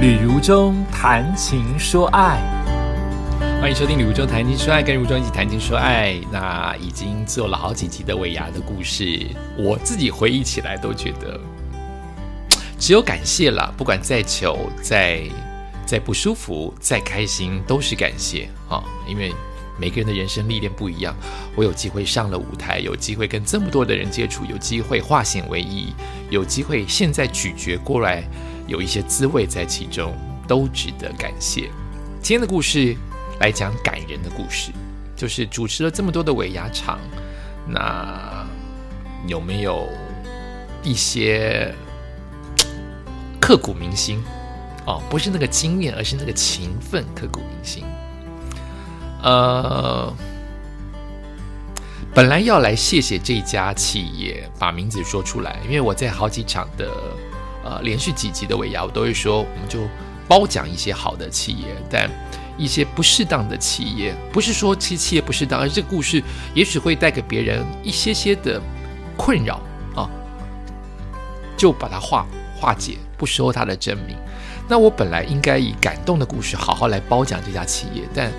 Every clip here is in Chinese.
旅如中谈情说爱，欢迎收听《旅如中谈情说爱》，跟如中一起谈情说爱。那已经做了好几集的尾牙的故事，我自己回忆起来都觉得只有感谢了。不管再糗、再再不舒服、再开心，都是感谢啊！因为每个人的人生历练不一样，我有机会上了舞台，有机会跟这么多的人接触，有机会化险为夷，有机会现在咀嚼过来。有一些滋味在其中，都值得感谢。今天的故事来讲感人的故事，就是主持了这么多的尾牙场，那有没有一些刻骨铭心？哦，不是那个经验，而是那个情分刻骨铭心。呃，本来要来谢谢这家企业，把名字说出来，因为我在好几场的。呃，连续几集的尾牙，我都会说，我们就褒奖一些好的企业，但一些不适当的企业，不是说其企业不适当，而这个故事也许会带给别人一些些的困扰啊，就把它化化解，不说它的真名。那我本来应该以感动的故事好好来褒奖这家企业，但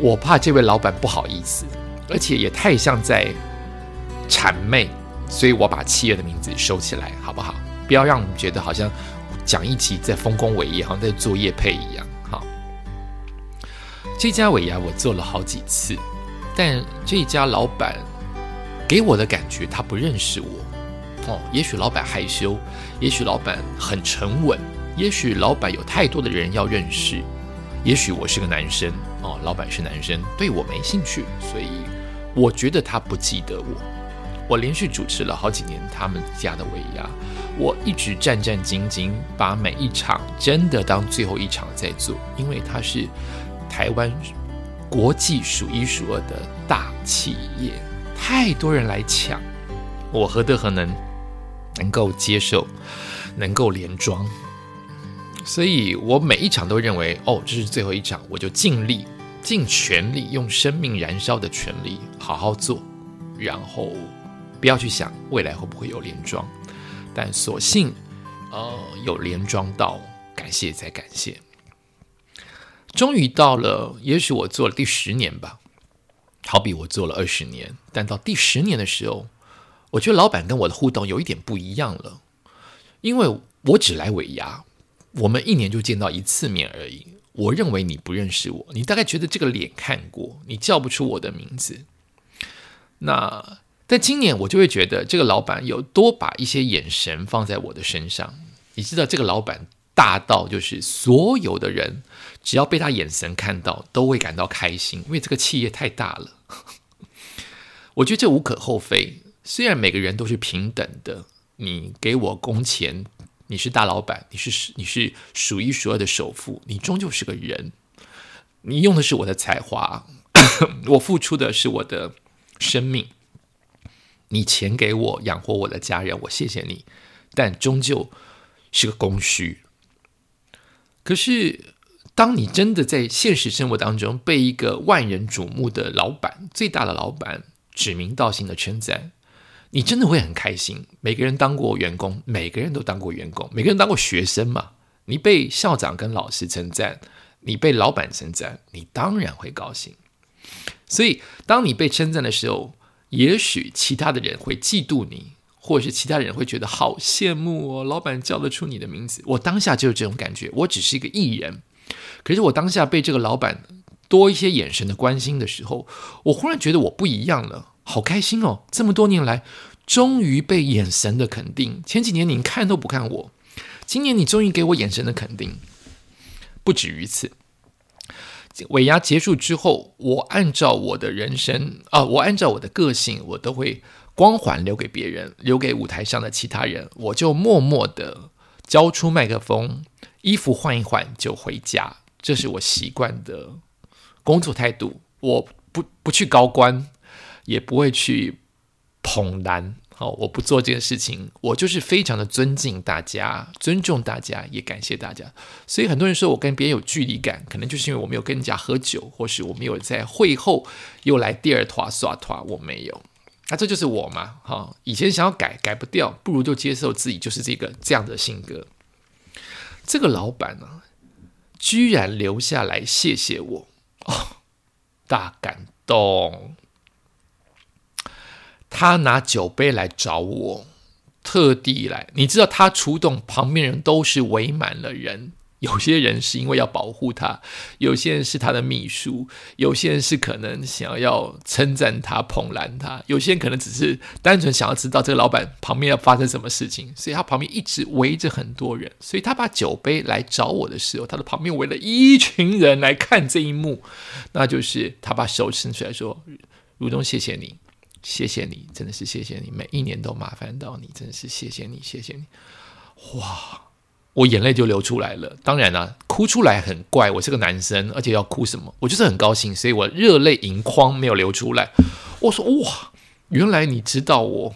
我怕这位老板不好意思，而且也太像在谄媚，所以我把企业的名字收起来，好不好？不要让我们觉得好像讲一集在丰功伟业，好像在做业配一样。好，这家尾牙我做了好几次，但这家老板给我的感觉他不认识我。哦，也许老板害羞，也许老板很沉稳，也许老板有太多的人要认识，也许我是个男生哦，老板是男生，对我没兴趣，所以我觉得他不记得我。我连续主持了好几年他们家的尾牙，我一直战战兢兢，把每一场真的当最后一场在做，因为它是台湾国际数一数二的大企业，太多人来抢，我何德何能能够接受，能够连庄，所以我每一场都认为，哦，这是最后一场，我就尽力、尽全力，用生命燃烧的全力好好做，然后。不要去想未来会不会有连庄，但所幸，呃，有连装到，感谢再感谢。终于到了，也许我做了第十年吧，好比我做了二十年，但到第十年的时候，我觉得老板跟我的互动有一点不一样了，因为我只来尾牙，我们一年就见到一次面而已。我认为你不认识我，你大概觉得这个脸看过，你叫不出我的名字，那。但今年我就会觉得这个老板有多把一些眼神放在我的身上。你知道这个老板大到就是所有的人只要被他眼神看到都会感到开心，因为这个企业太大了。我觉得这无可厚非。虽然每个人都是平等的，你给我工钱，你是大老板，你是你是数一数二的首富，你终究是个人。你用的是我的才华，我付出的是我的生命。你钱给我养活我的家人，我谢谢你，但终究是个供需。可是，当你真的在现实生活当中被一个万人瞩目的老板、最大的老板指名道姓的称赞，你真的会很开心。每个人当过员工，每个人都当过员工，每个人当过学生嘛。你被校长跟老师称赞，你被老板称赞，你当然会高兴。所以，当你被称赞的时候，也许其他的人会嫉妒你，或者是其他人会觉得好羡慕哦。老板叫得出你的名字，我当下就是这种感觉。我只是一个艺人，可是我当下被这个老板多一些眼神的关心的时候，我忽然觉得我不一样了，好开心哦！这么多年来，终于被眼神的肯定。前几年你看都不看我，今年你终于给我眼神的肯定。不止于此。尾牙结束之后，我按照我的人生啊，我按照我的个性，我都会光环留给别人，留给舞台上的其他人。我就默默的交出麦克风，衣服换一换就回家。这是我习惯的工作态度。我不不去高官，也不会去捧男。好，我不做这件事情，我就是非常的尊敬大家，尊重大家，也感谢大家。所以很多人说我跟别人有距离感，可能就是因为我没有跟人家喝酒，或是我没有在会后又来第二团耍团，我没有。那这就是我嘛，哈，以前想要改改不掉，不如就接受自己就是这个这样的性格。这个老板呢，居然留下来谢谢我，哦，大感动。他拿酒杯来找我，特地来。你知道，他出动，旁边人都是围满了人。有些人是因为要保护他，有些人是他的秘书，有些人是可能想要称赞他、捧揽他，有些人可能只是单纯想要知道这个老板旁边要发生什么事情，所以他旁边一直围着很多人。所以他把酒杯来找我的时候，他的旁边围了一群人来看这一幕，那就是他把手伸出来说：“如东，谢谢你。”谢谢你，真的是谢谢你，每一年都麻烦到你，真的是谢谢你，谢谢你。哇，我眼泪就流出来了。当然了，哭出来很怪，我是个男生，而且要哭什么？我就是很高兴，所以我热泪盈眶，没有流出来。我说哇，原来你知道我，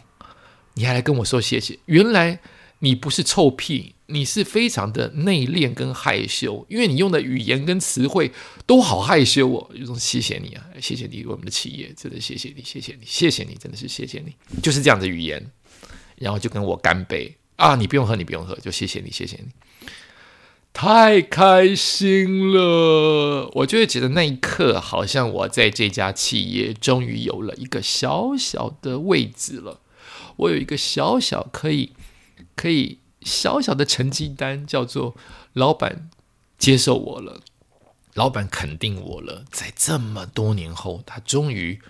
你还来跟我说谢谢，原来。你不是臭屁，你是非常的内敛跟害羞，因为你用的语言跟词汇都好害羞哦。有种谢谢你啊，谢谢你我们的企业，真的谢谢你，谢谢你，谢谢你，真的是谢谢你，就是这样的语言，然后就跟我干杯啊！你不用喝，你不用喝，就谢谢你，谢谢你，太开心了！我就会觉得那一刻，好像我在这家企业终于有了一个小小的位置了，我有一个小小可以。可以小小的成绩单叫做老板接受我了，老板肯定我了，在这么多年后，他终于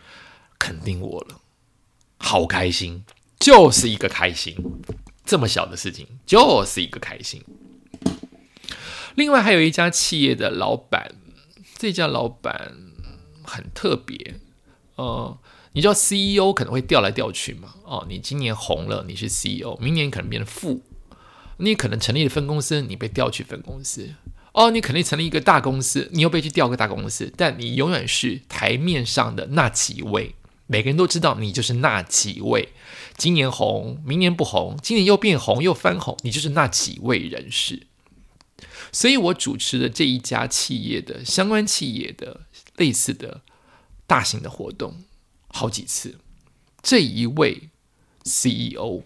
肯定我了，好开心，就是一个开心，这么小的事情就是一个开心。另外还有一家企业的老板，这家老板很特别，呃。你知道 CEO 可能会调来调去嘛？哦，你今年红了，你是 CEO，明年可能变成副。你可能成立了分公司，你被调去分公司。哦，你肯定成立一个大公司，你又被去调个大公司。但你永远是台面上的那几位，每个人都知道你就是那几位。今年红，明年不红，今年又变红又翻红，你就是那几位人士。所以我主持的这一家企业的相关企业的类似的大型的活动。好几次，这一位 CEO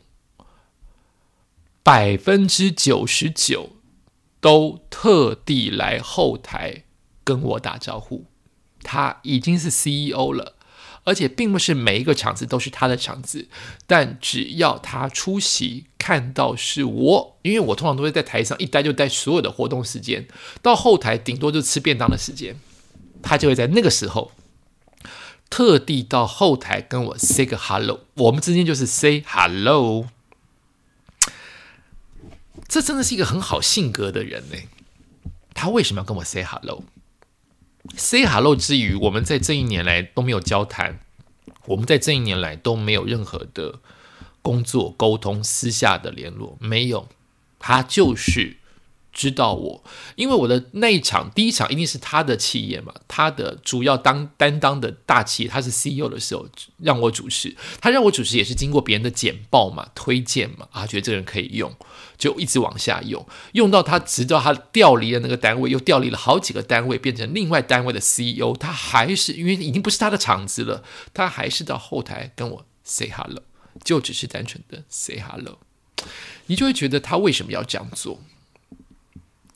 百分之九十九都特地来后台跟我打招呼。他已经是 CEO 了，而且并不是每一个场子都是他的场子，但只要他出席，看到是我，因为我通常都会在台上一待就待所有的活动时间，到后台顶多就吃便当的时间，他就会在那个时候。特地到后台跟我 say 个 hello，我们之间就是 say hello。这真的是一个很好性格的人呢。他为什么要跟我 say hello？say hello 之余，我们在这一年来都没有交谈，我们在这一年来都没有任何的工作沟通、私下的联络，没有。他就是。知道我，因为我的那一场第一场一定是他的企业嘛，他的主要当担当的大企业，他是 CEO 的时候让我主持，他让我主持也是经过别人的简报嘛、推荐嘛，啊，觉得这个人可以用，就一直往下用，用到他直到他调离了那个单位，又调离了好几个单位，变成另外单位的 CEO，他还是因为已经不是他的场子了，他还是到后台跟我 say hello，就只是单纯的 say hello，你就会觉得他为什么要这样做？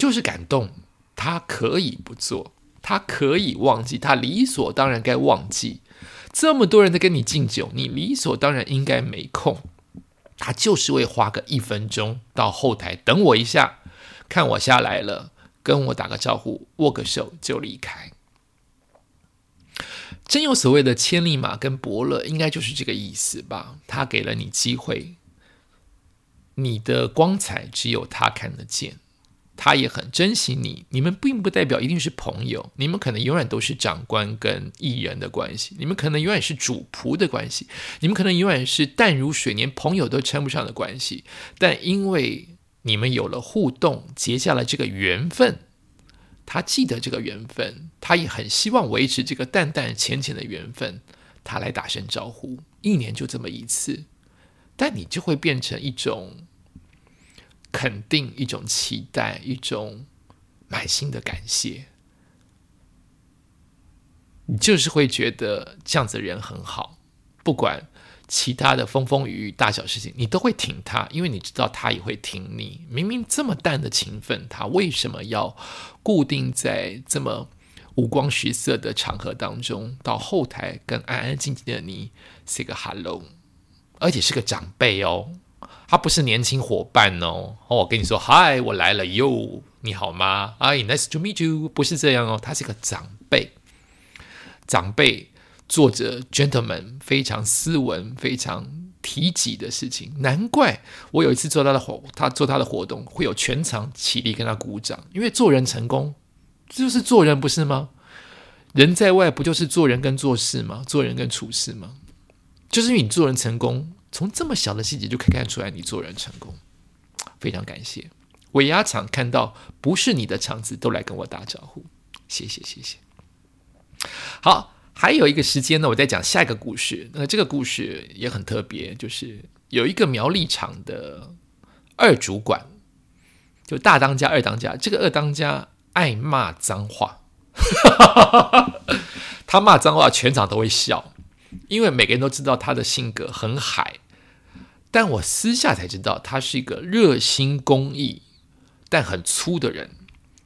就是感动，他可以不做，他可以忘记，他理所当然该忘记。这么多人在跟你敬酒，你理所当然应该没空。他就是会花个一分钟到后台等我一下，看我下来了，跟我打个招呼，握个手就离开。真有所谓的千里马跟伯乐，应该就是这个意思吧？他给了你机会，你的光彩只有他看得见。他也很珍惜你，你们并不代表一定是朋友，你们可能永远都是长官跟艺人的关系，你们可能永远是主仆的关系，你们可能永远是淡如水，连朋友都称不上的关系。但因为你们有了互动，结下了这个缘分，他记得这个缘分，他也很希望维持这个淡淡浅浅的缘分，他来打声招呼，一年就这么一次，但你就会变成一种。肯定一种期待，一种满心的感谢，你就是会觉得这样子的人很好。不管其他的风风雨雨、大小事情，你都会挺他，因为你知道他也会挺你。明明这么淡的情分，他为什么要固定在这么五光十色的场合当中，到后台跟安安静静的你 say 个 hello，而且是个长辈哦，他不是年轻伙伴哦。哦，我跟你说，嗨，我来了哟，你好吗？哎，nice to meet you，不是这样哦，他是个长辈，长辈。做着 gentleman 非常斯文、非常体己的事情，难怪我有一次做他的活，他做他的活动会有全场起立跟他鼓掌，因为做人成功就是做人，不是吗？人在外不就是做人跟做事吗？做人跟处事吗？就是因为你做人成功，从这么小的细节就可以看出来你做人成功。非常感谢尾牙厂看到不是你的场子都来跟我打招呼，谢谢谢谢。好。还有一个时间呢，我在讲下一个故事。那这个故事也很特别，就是有一个苗栗厂的二主管，就大当家、二当家。这个二当家爱骂脏话，他骂脏话，全场都会笑，因为每个人都知道他的性格很海。但我私下才知道，他是一个热心公益但很粗的人，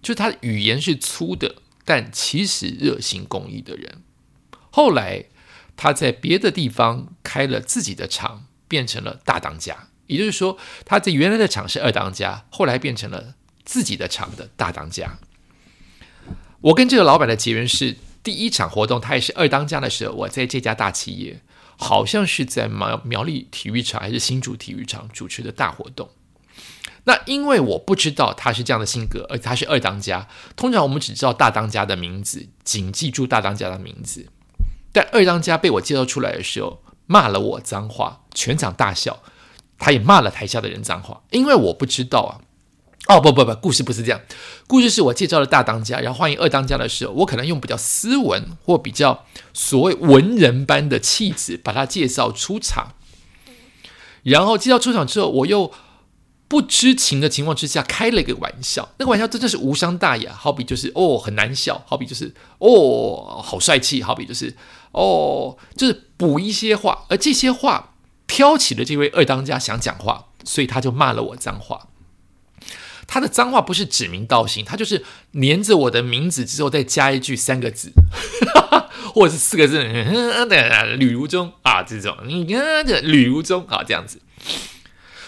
就他语言是粗的，但其实热心公益的人。后来，他在别的地方开了自己的厂，变成了大当家。也就是说，他在原来的厂是二当家，后来变成了自己的厂的大当家。我跟这个老板的结缘是第一场活动，他也是二当家的时候，我在这家大企业，好像是在苗苗栗体育场还是新竹体育场主持的大活动。那因为我不知道他是这样的性格，而他是二当家。通常我们只知道大当家的名字，仅记住大当家的名字。但二当家被我介绍出来的时候，骂了我脏话，全场大笑。他也骂了台下的人脏话，因为我不知道啊。哦，不不不，故事不是这样。故事是我介绍了大当家，然后欢迎二当家的时候，我可能用比较斯文或比较所谓文人般的气质把他介绍出场。然后介绍出场之后，我又。不知情的情况之下开了一个玩笑，那个玩笑真的是无伤大雅，好比就是哦很难笑，好比就是哦好帅气，好比就是哦就是补一些话，而这些话挑起了这位二当家想讲话，所以他就骂了我脏话。他的脏话不是指名道姓，他就是连着我的名字之后再加一句三个字，或者是四个字，吕如中啊这种，你看这吕如中啊这样子。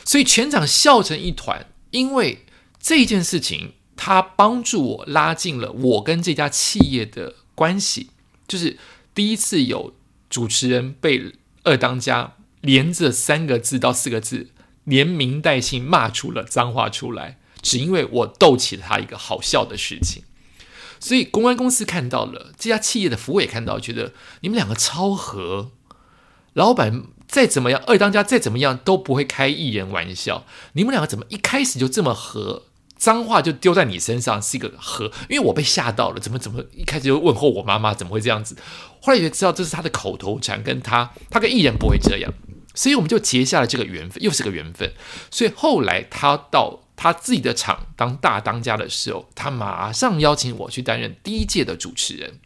所以全场笑成一团，因为这件事情，他帮助我拉近了我跟这家企业的关系。就是第一次有主持人被二当家连着三个字到四个字，连名带姓骂出了脏话出来，只因为我逗起了他一个好笑的事情。所以公关公司看到了，这家企业的服务也看到，觉得你们两个超合，老板。再怎么样，二当家再怎么样都不会开艺人玩笑。你们两个怎么一开始就这么和？脏话就丢在你身上是一个和，因为我被吓到了。怎么怎么一开始就问候我妈妈？怎么会这样子？后来也知道这是他的口头禅，跟他他跟艺人不会这样，所以我们就结下了这个缘分，又是个缘分。所以后来他到他自己的厂当大当家的时候，他马上邀请我去担任第一届的主持人。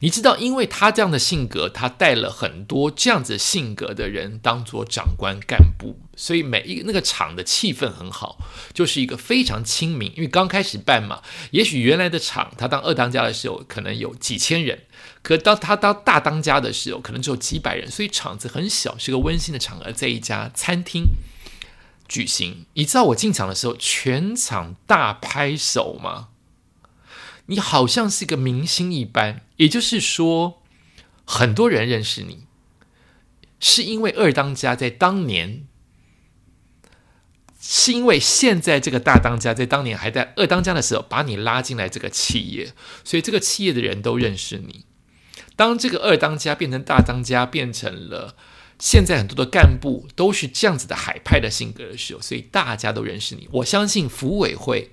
你知道，因为他这样的性格，他带了很多这样子性格的人当做长官干部，所以每一个那个厂的气氛很好，就是一个非常亲民。因为刚开始办嘛，也许原来的厂他当二当家的时候可能有几千人，可当他当大当家的时候，可能只有几百人，所以厂子很小，是个温馨的场合，在一家餐厅举行。你知道我进场的时候，全场大拍手吗？你好像是个明星一般，也就是说，很多人认识你，是因为二当家在当年，是因为现在这个大当家在当年还在二当家的时候把你拉进来这个企业，所以这个企业的人都认识你。当这个二当家变成大当家，变成了现在很多的干部都是这样子的海派的性格的时候，所以大家都认识你。我相信服委会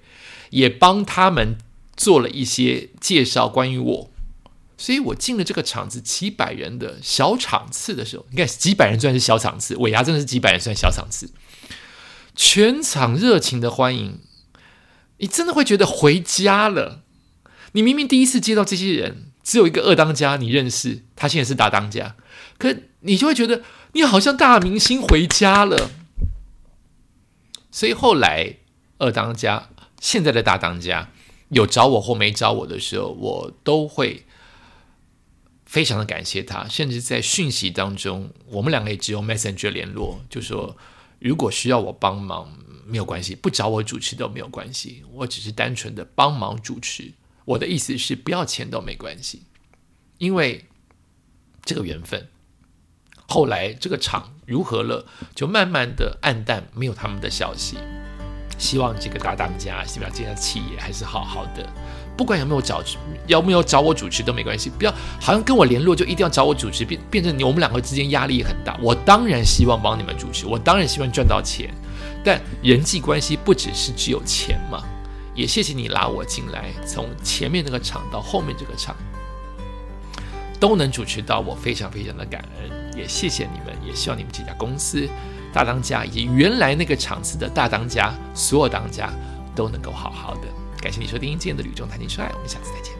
也帮他们。做了一些介绍关于我，所以我进了这个场子几百人的小场次的时候，你看几百人算是小场次，尾牙真的是几百人算小场次，全场热情的欢迎，你真的会觉得回家了。你明明第一次接到这些人，只有一个二当家你认识，他现在是大当家，可你就会觉得你好像大明星回家了。所以后来二当家，现在的大当家有找我或没找我的时候，我都会非常的感谢他，甚至在讯息当中，我们两个也只有 Messenger 联络，就说如果需要我帮忙。没有关系，不找我主持都没有关系。我只是单纯的帮忙主持。我的意思是，不要钱都没关系，因为这个缘分。后来这个厂如何了，就慢慢的暗淡，没有他们的消息。希望这个大当家，希望这家企业还是好好的。不管有没有找，有没有找我主持都没关系。不要好像跟我联络就一定要找我主持，变变成你我们两个之间压力很大。我当然希望帮你们主持，我当然希望赚到钱。但人际关系不只是只有钱嘛，也谢谢你拉我进来，从前面那个场到后面这个场，都能主持到，我非常非常的感恩，也谢谢你们，也希望你们这家公司大当家以及原来那个场次的大当家，所有当家都能够好好的。感谢你收听今天的吕中谈情说爱，我们下次再见。